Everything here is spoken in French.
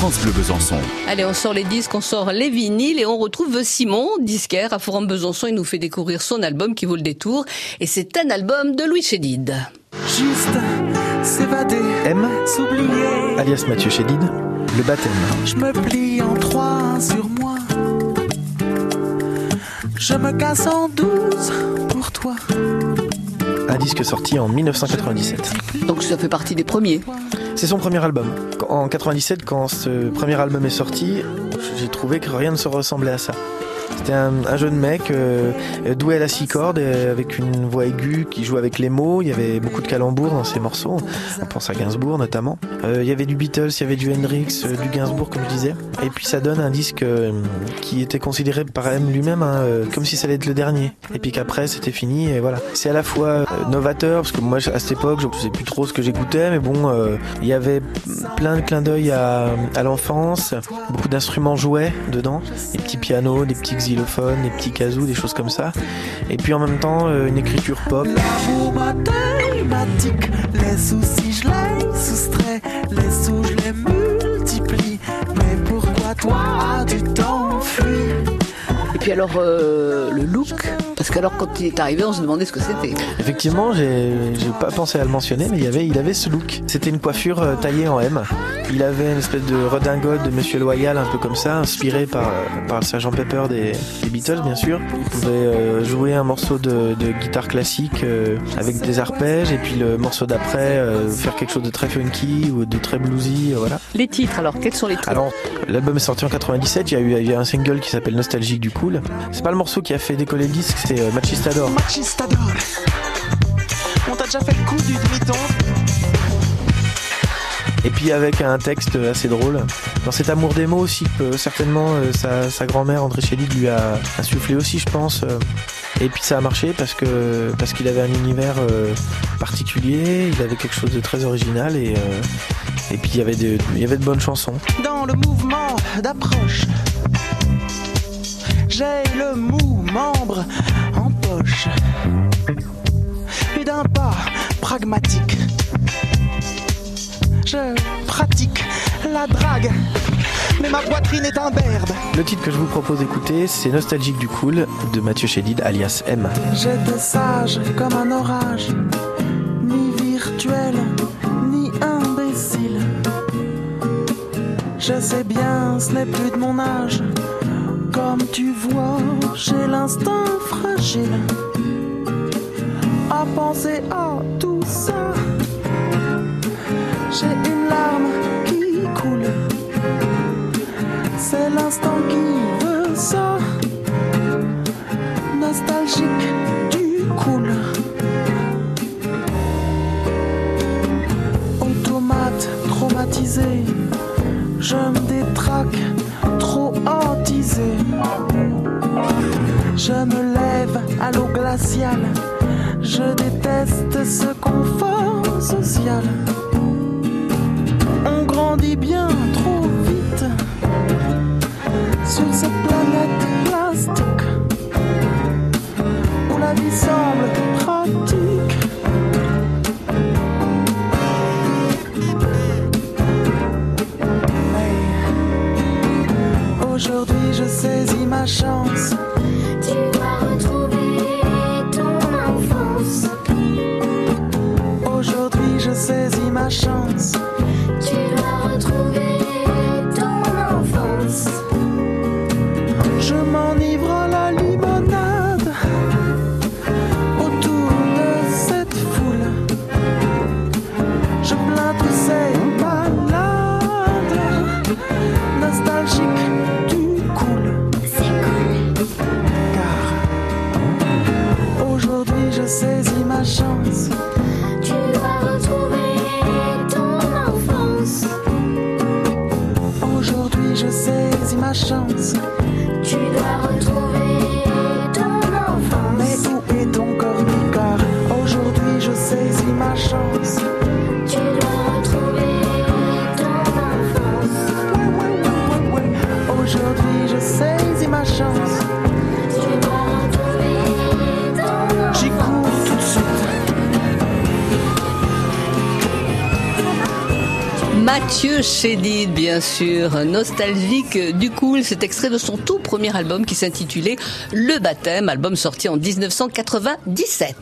France Bleu Besançon. Allez, on sort les disques, on sort les vinyles et on retrouve Simon, disquaire à Forum Besançon. Il nous fait découvrir son album qui vaut le détour. Et c'est un album de Louis Chédid. Juste s'évader, M, s'oublier. alias Mathieu Chédid, le baptême. Je me plie en trois sur moi. Je me casse en douze pour toi. Un disque sorti en 1997. Donc ça fait partie des premiers. C'est son premier album. En 97, quand ce premier album est sorti, j'ai trouvé que rien ne se ressemblait à ça. C'était un, un jeune mec euh, doué à la six cordes, euh, avec une voix aiguë qui joue avec les mots. Il y avait beaucoup de calembours dans ses morceaux. On pense à Gainsbourg notamment. Euh, il y avait du Beatles, il y avait du Hendrix, euh, du Gainsbourg comme je disais. Et puis ça donne un disque euh, qui était considéré par M lui-même hein, euh, comme si ça allait être le dernier. Et puis qu'après c'était fini et voilà. C'est à la fois euh, novateur parce que moi à cette époque je ne sais plus trop ce que j'écoutais, mais bon, euh, il y avait plein de clins d'œil à, à l'enfance, beaucoup d'instruments jouets dedans, des petits pianos, des petits xylophones, des petits kazoo, des choses comme ça. Et puis en même temps euh, une écriture pop. L'amour mathématique, les soucis je les soustrais, les sous je les multiplie. Mais pourquoi toi tu t'enfuis puis alors, euh, le look. Parce qu'alors, quand il est arrivé, on se demandait ce que c'était. Effectivement, j'ai pas pensé à le mentionner, mais il y avait, il avait ce look. C'était une coiffure euh, taillée en M. Il avait une espèce de redingote de Monsieur Loyal, un peu comme ça, inspiré par, euh, par le Sgt Pepper des, des Beatles, bien sûr. Il pouvait euh, jouer un morceau de, de guitare classique euh, avec des arpèges, et puis le morceau d'après euh, faire quelque chose de très funky ou de très bluesy, voilà. Les titres, alors, quels sont les titres? Alors, l'album est sorti en 97, il y a eu, il y a un single qui s'appelle Nostalgique du Cool. C'est pas le morceau qui a fait décoller le disque, c'est euh, Machistador. Machistador. On t'a déjà fait le coup du demi-ton Et puis avec un texte assez drôle. Dans cet amour des mots aussi, que certainement euh, sa, sa grand-mère André Chédid lui a insufflé aussi, je pense. euh. Et puis ça a marché parce que parce qu'il avait un univers euh, particulier, il avait quelque chose de très original et euh, et puis il y avait de, il y avait de bonnes chansons. dans le mouvement d'approche. J'ai le mou membre en poche. Et d'un pas pragmatique, je pratique la drague. Mais ma poitrine est imberbe. Le titre que je vous propose d'écouter, c'est Nostalgique du Cool de Mathieu Chédid alias M. J'étais sage comme un orage, ni virtuel, ni imbécile. Je sais bien, ce n'est plus de mon âge. Comme tu vois, j'ai l'instinct fragile. À penser à tout ça, j'ai une larme qui coule. C'est l'instant qui veut ça nostalgique du cool. Automate traumatisé, je me Je me lève à l'eau glaciale, je déteste ce confort social. On grandit bien trop vite sur cette planète saisis ma chance. Tu dois retrouver ton enfance. Aujourd'hui je saisis ma chance. Tu dois retrouver ton Mais enfance. où est ton corps aujourd'hui je saisis ma chance. Mathieu Chédid, bien sûr, nostalgique du cool. C'est extrait de son tout premier album qui s'intitulait Le Baptême, album sorti en 1997.